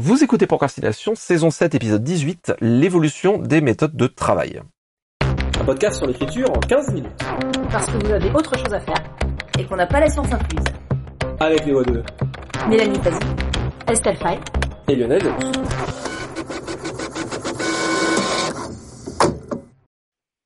Vous écoutez Procrastination, saison 7, épisode 18, l'évolution des méthodes de travail. Un podcast sur l'écriture en 15 minutes. Parce que vous avez autre chose à faire et qu'on n'a pas la science incluse. Avec les voix de Mélanie Fazi, Estelle Fay et Lionel Delous.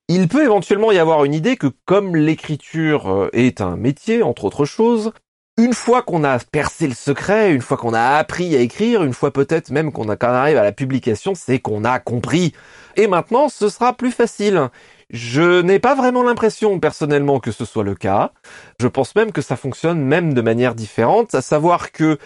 Il peut éventuellement y avoir une idée que comme l'écriture est un métier, entre autres choses, une fois qu'on a percé le secret, une fois qu'on a appris à écrire, une fois peut-être même qu'on arrive à la publication, c'est qu'on a compris. Et maintenant, ce sera plus facile. Je n'ai pas vraiment l'impression personnellement que ce soit le cas. Je pense même que ça fonctionne même de manière différente, à savoir que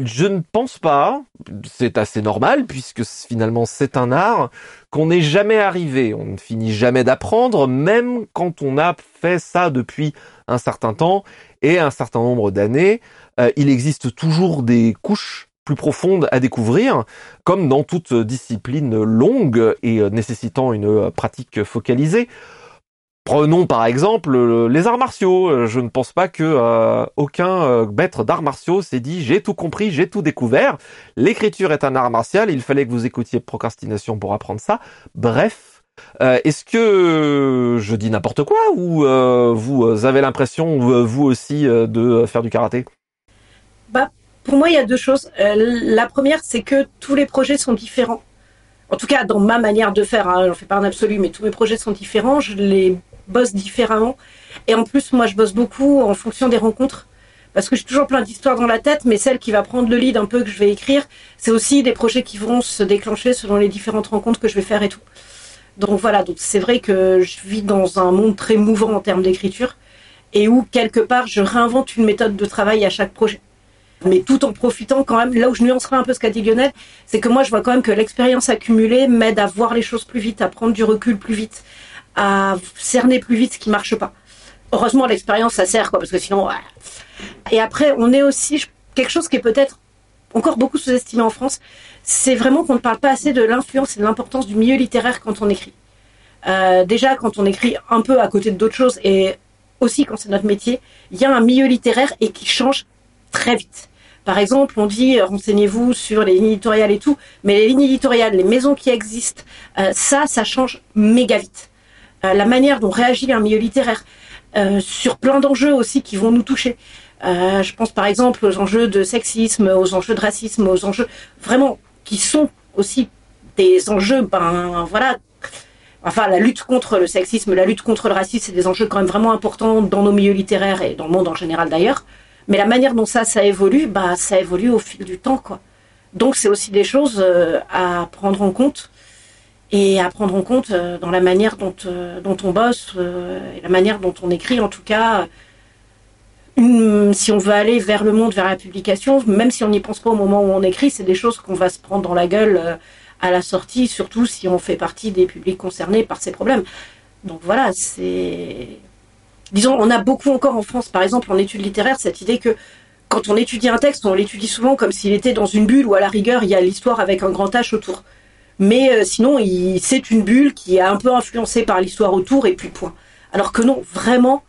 je ne pense pas, c'est assez normal puisque finalement c'est un art, qu'on n'est jamais arrivé. On ne finit jamais d'apprendre, même quand on a fait ça depuis un certain temps et un certain nombre d'années. Euh, il existe toujours des couches plus profondes à découvrir, comme dans toute discipline longue et euh, nécessitant une euh, pratique focalisée. Prenons par exemple les arts martiaux. Je ne pense pas que aucun maître d'arts martiaux s'est dit j'ai tout compris, j'ai tout découvert. L'écriture est un art martial, il fallait que vous écoutiez procrastination pour apprendre ça. Bref, est-ce que je dis n'importe quoi ou vous avez l'impression vous aussi de faire du karaté? Bah pour moi, il y a deux choses. Euh, la première, c'est que tous les projets sont différents. En tout cas, dans ma manière de faire, hein, je ne fais pas un absolu, mais tous mes projets sont différents. Je les bosse différemment. Et en plus, moi, je bosse beaucoup en fonction des rencontres. Parce que j'ai toujours plein d'histoires dans la tête, mais celle qui va prendre le lead un peu que je vais écrire, c'est aussi des projets qui vont se déclencher selon les différentes rencontres que je vais faire et tout. Donc voilà, donc c'est vrai que je vis dans un monde très mouvant en termes d'écriture et où quelque part je réinvente une méthode de travail à chaque projet mais tout en profitant quand même. Là où je nuancerai un peu ce qu'a dit Lionel, c'est que moi je vois quand même que l'expérience accumulée m'aide à voir les choses plus vite, à prendre du recul plus vite, à cerner plus vite ce qui marche pas. Heureusement l'expérience ça sert quoi, parce que sinon. Et après on est aussi quelque chose qui est peut-être encore beaucoup sous-estimé en France, c'est vraiment qu'on ne parle pas assez de l'influence et de l'importance du milieu littéraire quand on écrit. Euh, déjà quand on écrit un peu à côté d'autres choses et aussi quand c'est notre métier, il y a un milieu littéraire et qui change très vite. Par exemple, on dit euh, renseignez-vous sur les lignes éditoriales et tout, mais les lignes éditoriales, les maisons qui existent, euh, ça, ça change méga vite. Euh, la manière dont réagit un milieu littéraire sur plein d'enjeux aussi qui vont nous toucher. je pense par exemple aux enjeux de sexisme, aux enjeux de racisme, aux enjeux vraiment qui sont aussi des enjeux, ben voilà, enfin la lutte contre le sexisme, la lutte contre le racisme, c'est des enjeux quand même vraiment importants dans nos milieux littéraires et dans le monde en général d'ailleurs. Mais la manière dont ça, ça évolue, bah, ça évolue au fil du temps, quoi. Donc, c'est aussi des choses euh, à prendre en compte et à prendre en compte euh, dans la manière dont, euh, dont on bosse et la manière dont on écrit, en tout cas. si on veut aller vers le monde, vers la publication, même si on n'y pense pas au moment où on écrit, c'est des choses qu'on va se prendre dans la gueule à la sortie, surtout si on fait partie des publics concernés par ces problèmes. Donc voilà, c'est disons, on a beaucoup encore en France, par exemple, en études littéraires, cette idée que quand on étudie un texte, on l'étudie souvent comme s'il était dans une bulle ou à la rigueur, il y a l'histoire avec un grand H autour. Mais euh, sinon, c'est une bulle qui est un peu influencée par l'histoire autour et puis point. Alors que non, vraiment,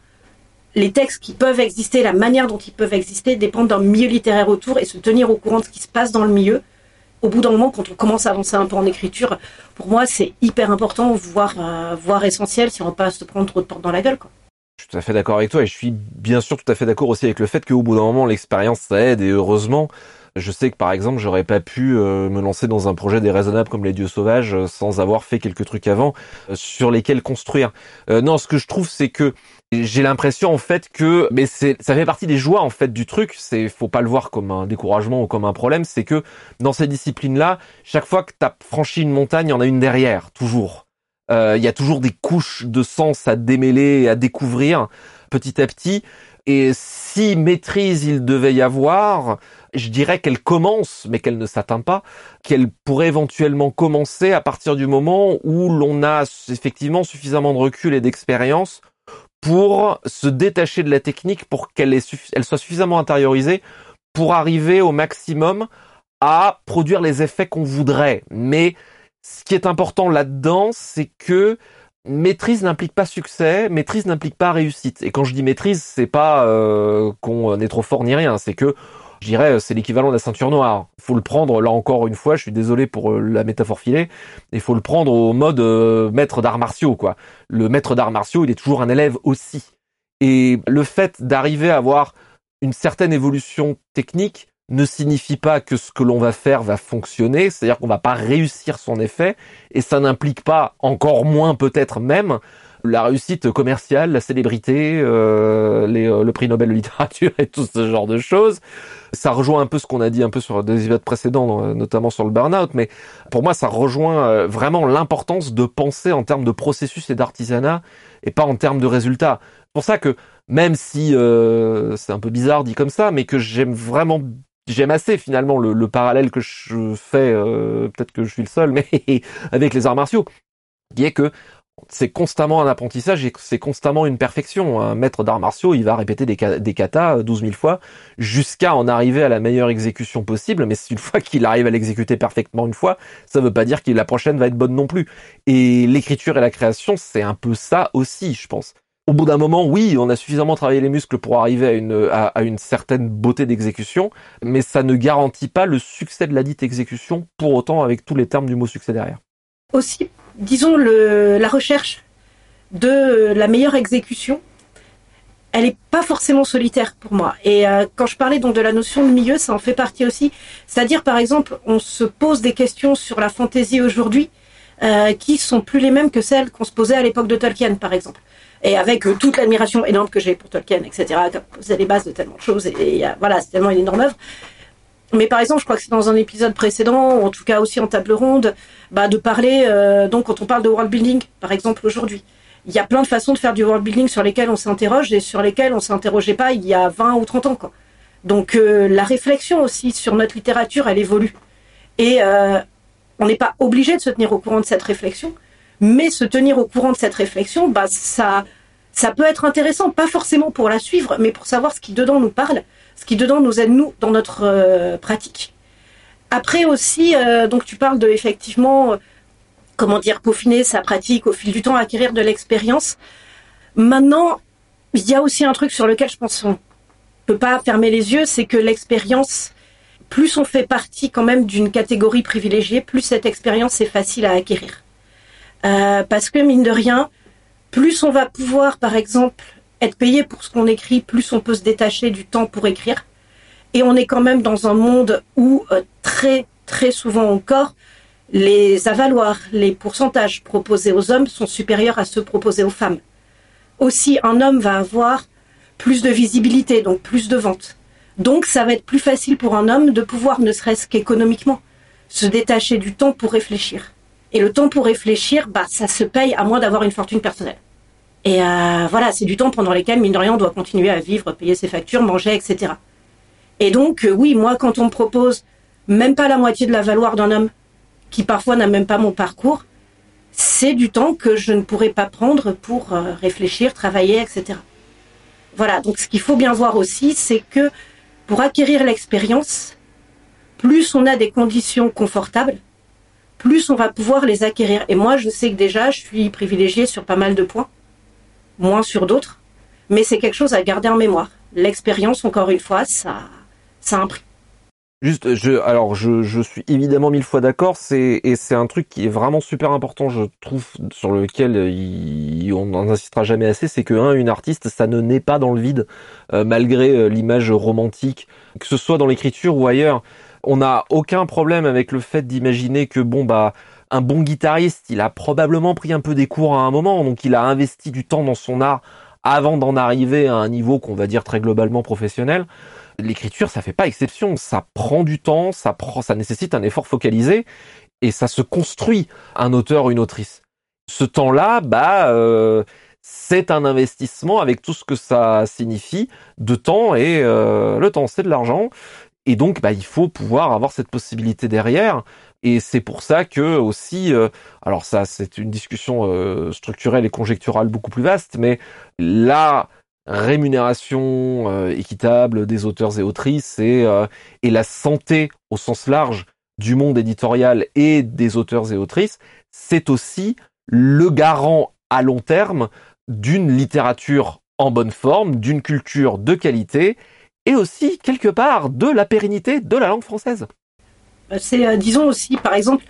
les textes qui peuvent exister, la manière dont ils peuvent exister dépendent d'un milieu littéraire autour et se tenir au courant de ce qui se passe dans le milieu. Au bout d'un moment, quand on commence à avancer un peu en écriture, pour moi, c'est hyper important, voire, euh, essentiel si on ne veut pas se prendre trop de portes dans la gueule. Quoi. Je suis tout à fait d'accord avec toi et je suis bien sûr tout à fait d'accord aussi avec le fait qu'au bout d'un moment l'expérience ça aide et heureusement je sais que par exemple j'aurais pas pu euh, me lancer dans un projet déraisonnable comme les dieux sauvages euh, sans avoir fait quelques trucs avant euh, sur lesquels construire. non, ce que je trouve c'est que j'ai l'impression en fait que mais ça fait partie des joies en fait du truc, c'est faut pas le voir comme un découragement ou comme un problème, c'est que dans ces disciplines là, chaque fois que tu as franchi une montagne, il y en a une derrière toujours. Euh, il y a toujours des couches de sens à démêler et à découvrir petit à petit. Et si maîtrise il devait y avoir, je dirais qu'elle commence, mais qu'elle ne s'atteint pas, qu'elle pourrait éventuellement commencer à partir du moment où l'on a effectivement suffisamment de recul et d'expérience pour se détacher de la technique, pour qu'elle elle soit suffisamment intériorisée pour arriver au maximum à produire les effets qu'on voudrait. Mais ce qui est important là-dedans, c'est que maîtrise n'implique pas succès, maîtrise n'implique pas réussite. Et quand je dis maîtrise, c'est pas euh, qu'on est trop fort ni rien, c'est que je dirais, c'est l'équivalent de la ceinture noire. Faut le prendre, là encore une fois, je suis désolé pour euh, la métaphore filée, il faut le prendre au mode euh, maître d'arts martiaux, quoi. Le maître d'arts martiaux, il est toujours un élève aussi. Et le fait d'arriver à avoir une certaine évolution technique ne signifie pas que ce que l'on va faire va fonctionner, c'est-à-dire qu'on va pas réussir son effet, et ça n'implique pas, encore moins peut-être même, la réussite commerciale, la célébrité, euh, les, euh, le prix Nobel de littérature et tout ce genre de choses. Ça rejoint un peu ce qu'on a dit un peu sur des épisodes précédents, euh, notamment sur le burn-out, mais pour moi ça rejoint euh, vraiment l'importance de penser en termes de processus et d'artisanat et pas en termes de résultats. C'est pour ça que même si euh, c'est un peu bizarre dit comme ça, mais que j'aime vraiment j'aime assez finalement le, le, parallèle que je fais, euh, peut-être que je suis le seul, mais avec les arts martiaux, qui est que c'est constamment un apprentissage et c'est constamment une perfection. Un maître d'arts martiaux, il va répéter des, des katas 12 000 fois jusqu'à en arriver à la meilleure exécution possible. Mais une fois qu'il arrive à l'exécuter parfaitement une fois, ça veut pas dire que la prochaine va être bonne non plus. Et l'écriture et la création, c'est un peu ça aussi, je pense. Au bout d'un moment, oui, on a suffisamment travaillé les muscles pour arriver à une, à, une certaine beauté d'exécution, mais ça ne garantit pas le succès de la dite exécution, pour autant avec tous les termes du mot succès derrière. Aussi, disons, le, la recherche de la meilleure exécution, elle n'est pas forcément solitaire pour moi. Et euh, quand je parlais donc de la notion de milieu, ça en fait partie aussi. C'est-à-dire, par exemple, on se pose des questions sur la fantaisie aujourd'hui euh, qui sont plus les mêmes que celles qu'on se posait à l'époque de Tolkien, par exemple. Et avec euh, toute l'admiration énorme que j'ai pour Tolkien, etc., posé les bases de tellement de choses. Et, euh, voilà, c'est tellement une énorme œuvre. Mais par exemple, je crois que c'est dans un épisode précédent, ou en tout cas aussi en table ronde, bah, de parler, euh, donc quand on parle de world building, par exemple aujourd'hui, il y a plein de façons de faire du world building sur lesquelles on s'interroge et sur lesquelles on s'interrogeait pas il y a 20 ou 30 ans. Donc la réflexion aussi sur notre littérature, elle évolue. Et on n'est pas obligé de se tenir au courant de cette réflexion, mais se tenir au courant de cette réflexion, bah, ça, peut être intéressant, pas forcément pour la suivre, mais pour savoir ce qui dedans nous parle, ce qui dedans nous aide nous dans notre euh, pratique. Après aussi, euh, donc tu parles de effectivement, euh, comment dire, peaufiner sa pratique au fil du temps, acquérir de l'expérience. Maintenant, il y a aussi un truc sur lequel je pense on peut pas fermer les yeux, c'est que l'expérience, plus on fait partie quand même d'une catégorie privilégiée, plus cette expérience est facile à acquérir. Euh, parce que mine de rien, plus on va pouvoir, par exemple, être payé pour ce qu'on écrit, plus on peut se détacher du temps pour écrire. Et on est quand même dans un monde où euh, très très souvent encore, les avaloirs, les pourcentages proposés aux hommes sont supérieurs à ceux proposés aux femmes. Aussi, un homme va avoir plus de visibilité, donc plus de ventes. Donc, ça va être plus facile pour un homme de pouvoir, ne serait-ce qu'économiquement, se détacher du temps pour réfléchir. Et le temps pour réfléchir, bah, ça se paye à moins d'avoir une fortune personnelle. Et euh, voilà, c'est du temps pendant lequel, mine de rien, on doit continuer à vivre, payer ses factures, manger, etc. Et donc, euh, oui, moi, quand on me propose même pas la moitié de la valoir d'un homme, qui parfois n'a même pas mon parcours, c'est du temps que je ne pourrais pas prendre pour euh, réfléchir, travailler, etc. Voilà, donc ce qu'il faut bien voir aussi, c'est que pour acquérir l'expérience, plus on a des conditions confortables, plus on va pouvoir les acquérir. Et moi, je sais que déjà, je suis privilégiée sur pas mal de points, moins sur d'autres, mais c'est quelque chose à garder en mémoire. L'expérience, encore une fois, ça, ça a un prix. Juste, alors je, suis évidemment mille fois d'accord, et c'est un truc qui est vraiment super important, je trouve, sur lequel on n'en insistera jamais assez, c'est que un, une artiste, ça ne naît pas dans le vide, euh, malgré euh, l'image romantique, que ce soit dans l'écriture ou ailleurs. On n'a aucun problème avec le fait d'imaginer que bon bah un bon guitariste, il a probablement pris un peu des cours à un moment, donc il a investi du temps dans son art avant d'en arriver à un niveau qu'on va dire très globalement professionnel l'écriture, ça fait pas exception. Ça prend du temps, ça nécessite un effort focalisé et ça se construit un auteur ou une autrice. Ce temps-là, bah, euh, c'est un investissement avec tout ce que ça signifie de temps et euh, le temps, c'est de l'argent. Et donc, bah, il faut pouvoir avoir cette possibilité derrière. Et c'est pour ça que aussi, euh, alors ça, c'est une discussion euh, structurelle et conjecturale beaucoup plus vaste, mais là, rémunération euh, équitable des auteurs et autrices et, euh, et la santé au sens large du monde éditorial et des auteurs et autrices, c'est aussi le garant à long terme d'une littérature en bonne forme, d'une culture de qualité et aussi quelque part de la pérennité de la langue française. C'est, euh, disons aussi, par exemple,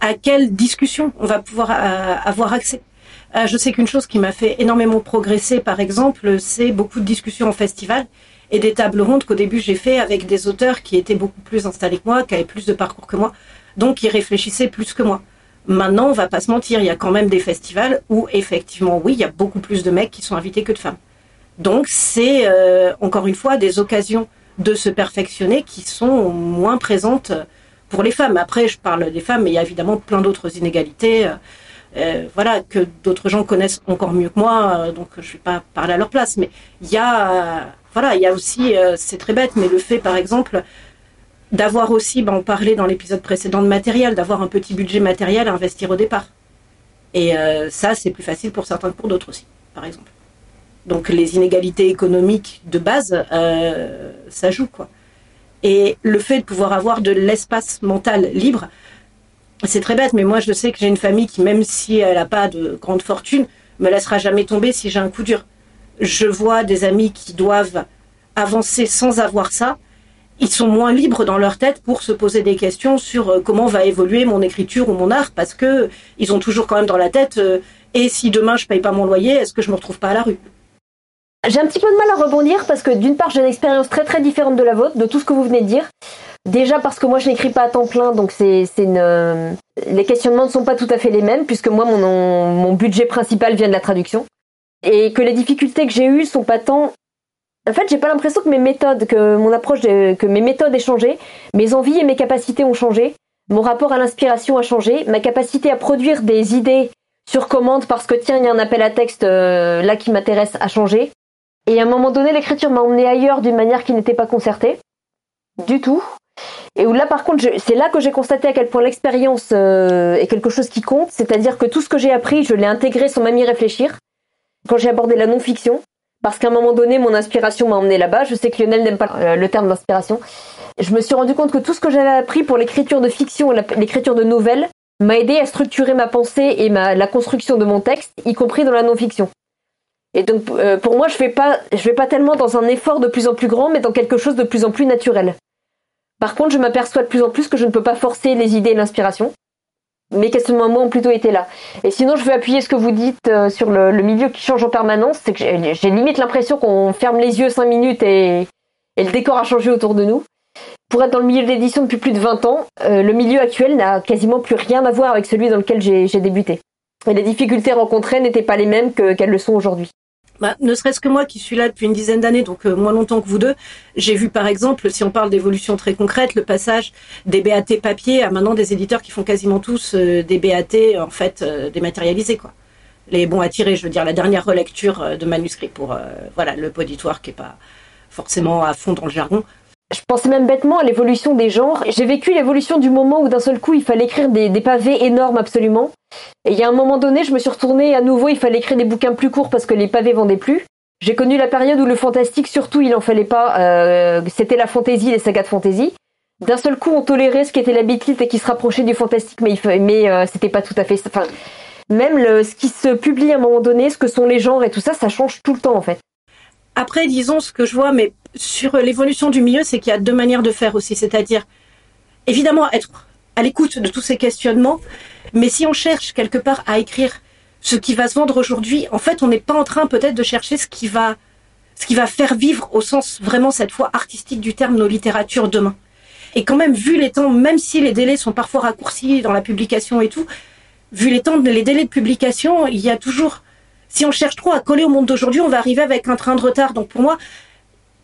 à quelle discussion on va pouvoir euh, avoir accès. Euh, je sais qu'une chose qui m'a fait énormément progresser, par exemple, c'est beaucoup de discussions en festival et des tables rondes qu'au début j'ai fait avec des auteurs qui étaient beaucoup plus installés que moi, qui avaient plus de parcours que moi, donc qui réfléchissaient plus que moi. Maintenant, on va pas se mentir, il y a quand même des festivals où effectivement, oui, il y a beaucoup plus de mecs qui sont invités que de femmes. Donc c'est euh, encore une fois des occasions de se perfectionner qui sont moins présentes pour les femmes. Après, je parle des femmes, mais il y a évidemment plein d'autres inégalités. Euh, voilà, que d'autres gens connaissent encore mieux que moi, euh, donc je vais pas parler à leur place. Mais il y a, voilà, il y a aussi, c'est très bête, mais le fait, par exemple, d'avoir aussi, ben, on parlait dans l'épisode précédent de matériel, d'avoir un petit budget matériel à investir au départ. Et ça, c'est plus facile pour certains que pour d'autres aussi, par exemple. Donc les inégalités économiques de base, euh, ça joue quoi. Et le fait de pouvoir avoir de l'espace mental libre, c'est très bête, mais moi je sais que j'ai une famille qui, même si elle n'a pas de grande fortune, me laissera jamais tomber si j'ai un coup dur. Je vois des amis qui doivent avancer sans avoir ça. Ils sont moins libres dans leur tête pour se poser des questions sur euh, comment va évoluer mon écriture ou mon art parce que ils ont toujours quand même dans la tête euh, et si demain je paye pas mon loyer, est-ce que je me retrouve pas à la rue? J'ai un petit peu de mal à rebondir parce que d'une part j'ai une expérience très très différente de la vôtre, de tout ce que vous venez de dire. Déjà parce que moi je n'écris pas à temps plein, donc c'est une euh, les questionnements ne sont pas tout à fait les mêmes puisque moi mon mon budget principal vient de la traduction et que les difficultés que j'ai eues sont pas tant en fait, j'ai pas l'impression que mes méthodes, que mon approche, que mes méthodes aient changé, mes envies et mes capacités ont changé, mon rapport à l'inspiration a changé, ma capacité à produire des idées sur commande parce que tiens, il y a un appel à texte euh, là qui m'intéresse a changé. Et à un moment donné, l'écriture m'a emmené ailleurs d'une manière qui n'était pas concertée, du tout. Et où là, par contre, c'est là que j'ai constaté à quel point l'expérience euh, est quelque chose qui compte. C'est-à-dire que tout ce que j'ai appris, je l'ai intégré sans même y réfléchir. Quand j'ai abordé la non-fiction, parce qu'à un moment donné, mon inspiration m'a emmené là-bas. Je sais que Lionel n'aime pas euh, le terme d'inspiration. Je me suis rendu compte que tout ce que j'avais appris pour l'écriture de fiction l'écriture de nouvelles m'a aidé à structurer ma pensée et la construction de mon texte, y compris dans la non-fiction. Et donc euh, pour moi, je vais pas, je vais pas tellement dans un effort de plus en plus grand, mais dans quelque chose de plus en plus naturel. Par contre, je m'aperçois de plus en plus que je ne peux pas forcer les idées et l'inspiration. Mes questionnements moi ont plutôt été là. Et sinon, je veux appuyer ce que vous dites euh, sur le, milieu qui change en permanence. C'est que j'ai limite l'impression qu'on ferme les yeux cinq minutes et, le décor a changé autour de nous. Pour être dans le milieu de l'édition depuis plus de 20 ans, euh, le milieu actuel n'a quasiment plus rien à voir avec celui dans lequel j'ai débuté. Et les difficultés rencontrées n'étaient pas les mêmes qu'elles le sont aujourd'hui. Bah, ne serait-ce que moi qui suis là depuis une dizaine d'années, donc euh, moins longtemps que vous deux, j'ai vu par exemple, si on parle d'évolution très concrète, le passage des BAT papier à maintenant des éditeurs qui font quasiment tous euh, des BAT en fait euh, dématérialisés quoi. Les bons à tirer, je veux dire la dernière relecture de manuscrits pour voilà le poditoire qui est pas forcément à fond dans le jargon. Je pensais même bêtement à l'évolution des genres. J'ai vécu l'évolution du moment où d'un seul coup il fallait écrire des, pavés énormes absolument. Et il y a un moment donné, je me suis retournée à nouveau, il fallait écrire des bouquins plus courts parce que les pavés vendaient plus. J'ai connu la période où le fantastique, surtout, il en fallait pas. Euh, c'était la fantaisie, les sagas de fantaisie. D'un seul coup, on tolérait ce qui était la bitlite et qui se rapprochait du fantastique, mais, mais euh, c'était pas tout à fait. Enfin, même le, ce qui se publie à un moment donné, ce que sont les genres et tout ça, ça change tout le temps en fait. Après, disons ce que je vois, mais sur l'évolution du milieu, c'est qu'il y a deux manières de faire aussi. C'est-à-dire, évidemment, être à l'écoute de tous ces questionnements, mais si on cherche quelque part à écrire ce qui va se vendre aujourd'hui, en fait, on n'est pas en train peut-être de chercher ce qui va, ce qui va faire vivre au sens vraiment cette fois artistique du terme nos littératures demain. Et quand même, vu les temps, même si les délais sont parfois raccourcis dans la publication et tout, vu les temps, les délais de publication, il y a toujours si on cherche trop à coller au monde d'aujourd'hui, on va arriver avec un train de retard. Donc pour moi,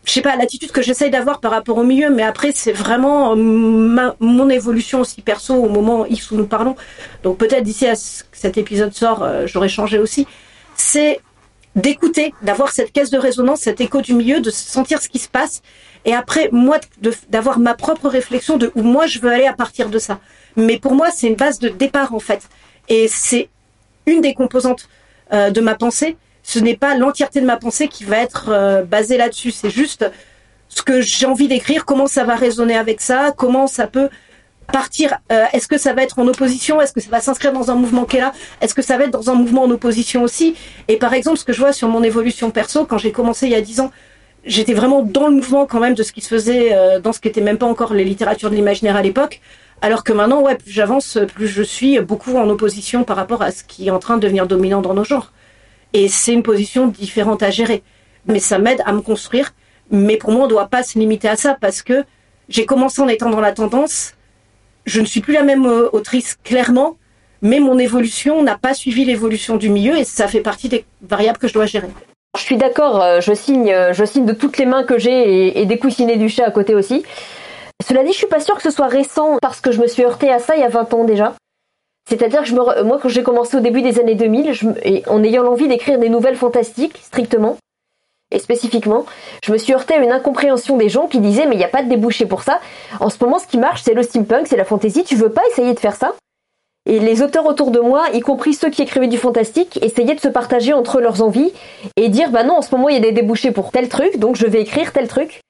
je sais pas l'attitude que j'essaye d'avoir par rapport au milieu, mais après c'est vraiment mon évolution aussi perso au moment où nous parlons. Donc peut-être d'ici à ce que cet épisode sort, euh, j'aurais changé aussi. C'est d'écouter, d'avoir cette caisse de résonance, cet écho du milieu, de sentir ce qui se passe, et après moi d'avoir ma propre réflexion de où moi je veux aller à partir de ça. Mais pour moi c'est une base de départ en fait, et c'est une des composantes euh, de ma pensée. Ce n'est pas l'entièreté de ma pensée qui va être euh, basée là-dessus. C'est juste ce que j'ai envie d'écrire, comment ça va résonner avec ça, comment ça peut partir. Euh, est-ce que ça va être en opposition Est-ce que ça va s'inscrire dans un mouvement qui est là Est-ce que ça va être dans un mouvement en opposition aussi Et par exemple, ce que je vois sur mon évolution perso, quand j'ai commencé il y a dix ans, j'étais vraiment dans le mouvement quand même de ce qui se faisait dans ce qui était même pas encore les littératures de l'imaginaire à l'époque. Alors que maintenant, ouais, plus j'avance, plus je suis beaucoup en opposition par rapport à ce qui est en train de devenir dominant dans nos genres. Et c'est une position différente à gérer. Mais ça m'aide à me construire. Mais pour moi, on ne doit pas se limiter à ça parce que j'ai commencé en étant dans la tendance. Je ne suis plus la même euh, autrice, clairement, mais mon évolution n'a pas suivi l'évolution du milieu et ça fait partie des variables que je dois gérer. Je suis d'accord, euh, je signe, euh, je signe de toutes les mains que j'ai et, des coussinets du chat à côté aussi. Cela dit, je suis pas sûre que ce soit récent parce que je me suis heurtée à ça il y a 20 ans déjà. C'est-à-dire que moi, quand j'ai commencé au début des années 2000, et en ayant l'envie d'écrire des nouvelles fantastiques, strictement, et spécifiquement, je me suis heurtée à une incompréhension des gens qui disaient mais il n'y a pas de débouché pour ça. En ce moment, ce qui marche, c'est le steampunk, c'est la fantasy. Tu veux pas essayer de faire ça? Et les auteurs autour de moi, y compris ceux qui écrivaient du fantastique, essayaient de se partager entre leurs envies et dire bah non, en ce moment il y a des débouchés pour tel truc, donc je vais écrire tel truc.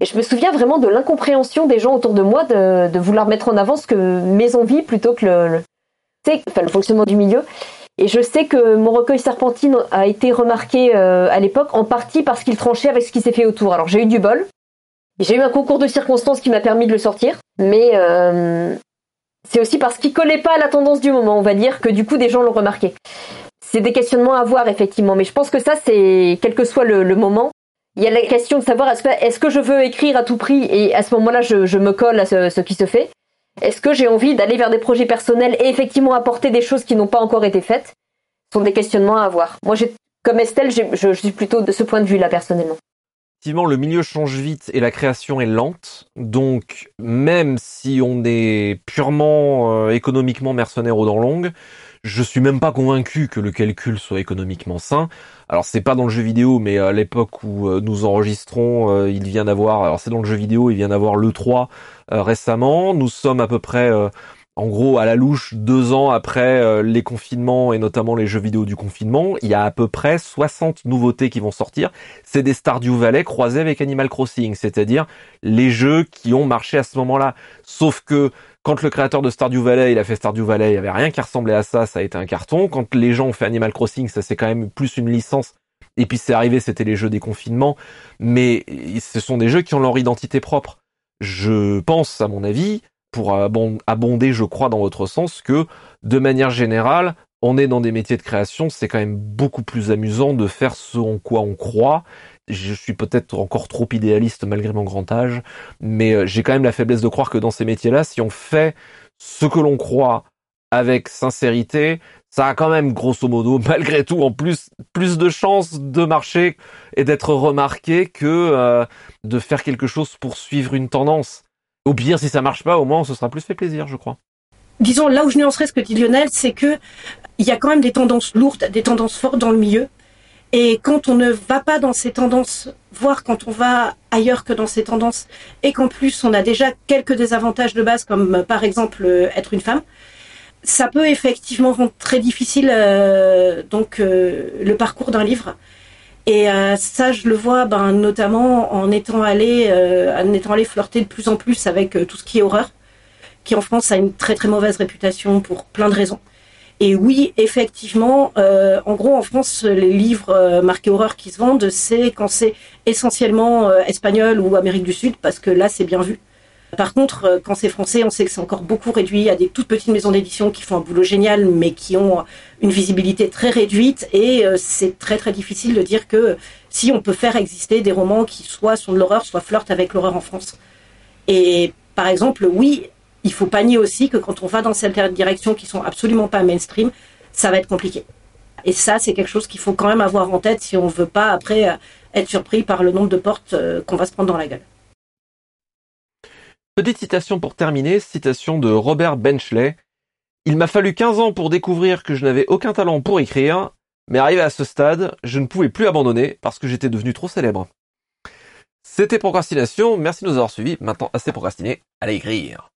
Et je me souviens vraiment de l'incompréhension des gens autour de moi de, vouloir mettre en avant ce que mes envies plutôt que le, enfin, le fonctionnement du milieu. Et je sais que mon recueil Serpentine a été remarqué euh, à l'époque en partie parce qu'il tranchait avec ce qui s'est fait autour. Alors j'ai eu du bol. J'ai eu un concours de circonstances qui m'a permis de le sortir. Mais euh, c'est aussi parce qu'il collait pas à la tendance du moment, on va dire, que du coup des gens l'ont remarqué. C'est des questionnements à voir, effectivement. Mais je pense que ça, c'est, quel que soit le, moment, il y a la question de savoir est-ce que, je veux écrire à tout prix et à ce moment-là, je, me colle à ce qui se fait? Est-ce que j'ai envie d'aller vers des projets personnels et effectivement apporter des choses qui n'ont pas encore été faites? Ce sont des questionnements à avoir. Moi, comme Estelle, je, suis plutôt de ce point de vue-là, personnellement. Effectivement, le milieu change vite et la création est lente. Donc, même si on est purement euh, économiquement mercenaire aux dents longues, je suis même pas convaincu que le calcul soit économiquement sain. Alors c'est pas dans le jeu vidéo, mais à l'époque où euh, nous enregistrons, euh, il vient d'avoir, alors c'est dans le jeu vidéo, il vient d'avoir le 3 euh, récemment. Nous sommes à peu près, en gros, à la louche deux ans après les confinements et notamment les jeux vidéo du confinement. Il y a à peu près 60 nouveautés qui vont sortir. C'est des Stardew Valley croisés avec Animal Crossing, c'est-à-dire les jeux qui ont marché à ce moment-là. Sauf que quand le créateur de Stardew Valley, il a fait Stardew Valley, il y avait rien qui ressemblait à ça, ça a été un carton. Quand les gens ont fait Animal Crossing, ça c'est quand même plus une licence. Et puis c'est arrivé, c'était les jeux des confinements. Mais ce sont des jeux qui ont leur identité propre. Je pense, à mon avis, pour abonder, je crois, dans votre sens, que de manière générale, on est dans des métiers de création, c'est quand même beaucoup plus amusant de faire ce en quoi on croit je suis peut-être encore trop idéaliste malgré mon grand âge, mais euh, j'ai quand même la faiblesse de croire que dans ces métiers-là, si on fait ce que l'on croit avec sincérité, ça a quand même grosso modo, malgré tout, en plus, plus de chances de marcher et d'être remarqué que euh, de faire quelque chose pour suivre une tendance. Au pire, si ça marche pas, au moins, on se sera plus fait plaisir, je crois. Disons, là où je nuancerais ce que dit Lionel, c'est que il y a quand même des tendances lourdes, des tendances fortes dans le milieu. Et quand on ne va pas dans ces tendances, voire quand on va ailleurs que dans ces tendances, et qu'en plus on a déjà quelques désavantages de base, comme par exemple euh, être une femme, ça peut effectivement rendre très difficile euh, donc euh, le parcours d'un livre. Et ça, je le vois, ben, notamment en étant allé, en étant allé flirter de plus en plus avec tout ce qui est horreur, qui en France a une très très mauvaise réputation pour plein de raisons. Et oui, effectivement, euh, en gros, en France, les livres euh, marqués horreur qui se vendent, c'est quand c'est essentiellement euh, espagnol ou Amérique du Sud, parce que là, c'est bien vu. Par contre, quand c'est français, on sait que c'est encore beaucoup réduit à des toutes petites maisons d'édition qui font un boulot génial, mais qui ont une visibilité très réduite. Et c'est très très difficile de dire que si on peut faire exister des romans qui soit sont de l'horreur, soit flirtent avec l'horreur en France. Et par exemple, oui, il faut pas nier aussi que quand on va dans certaines directions qui sont absolument pas mainstream, ça va être compliqué. Et ça, c'est quelque chose qu'il faut quand même avoir en tête si on veut pas après euh, être surpris par le nombre de portes euh, qu'on va se prendre dans la gueule. Petite citation pour terminer, citation de Robert Benchley. Il m'a fallu 15 ans pour découvrir que je n'avais aucun talent pour écrire, mais arrivé à ce stade, je ne pouvais plus abandonner parce que j'étais devenu trop célèbre. C'était Procrastination, merci de nous avoir suivis. Maintenant, assez procrastiné, allez écrire.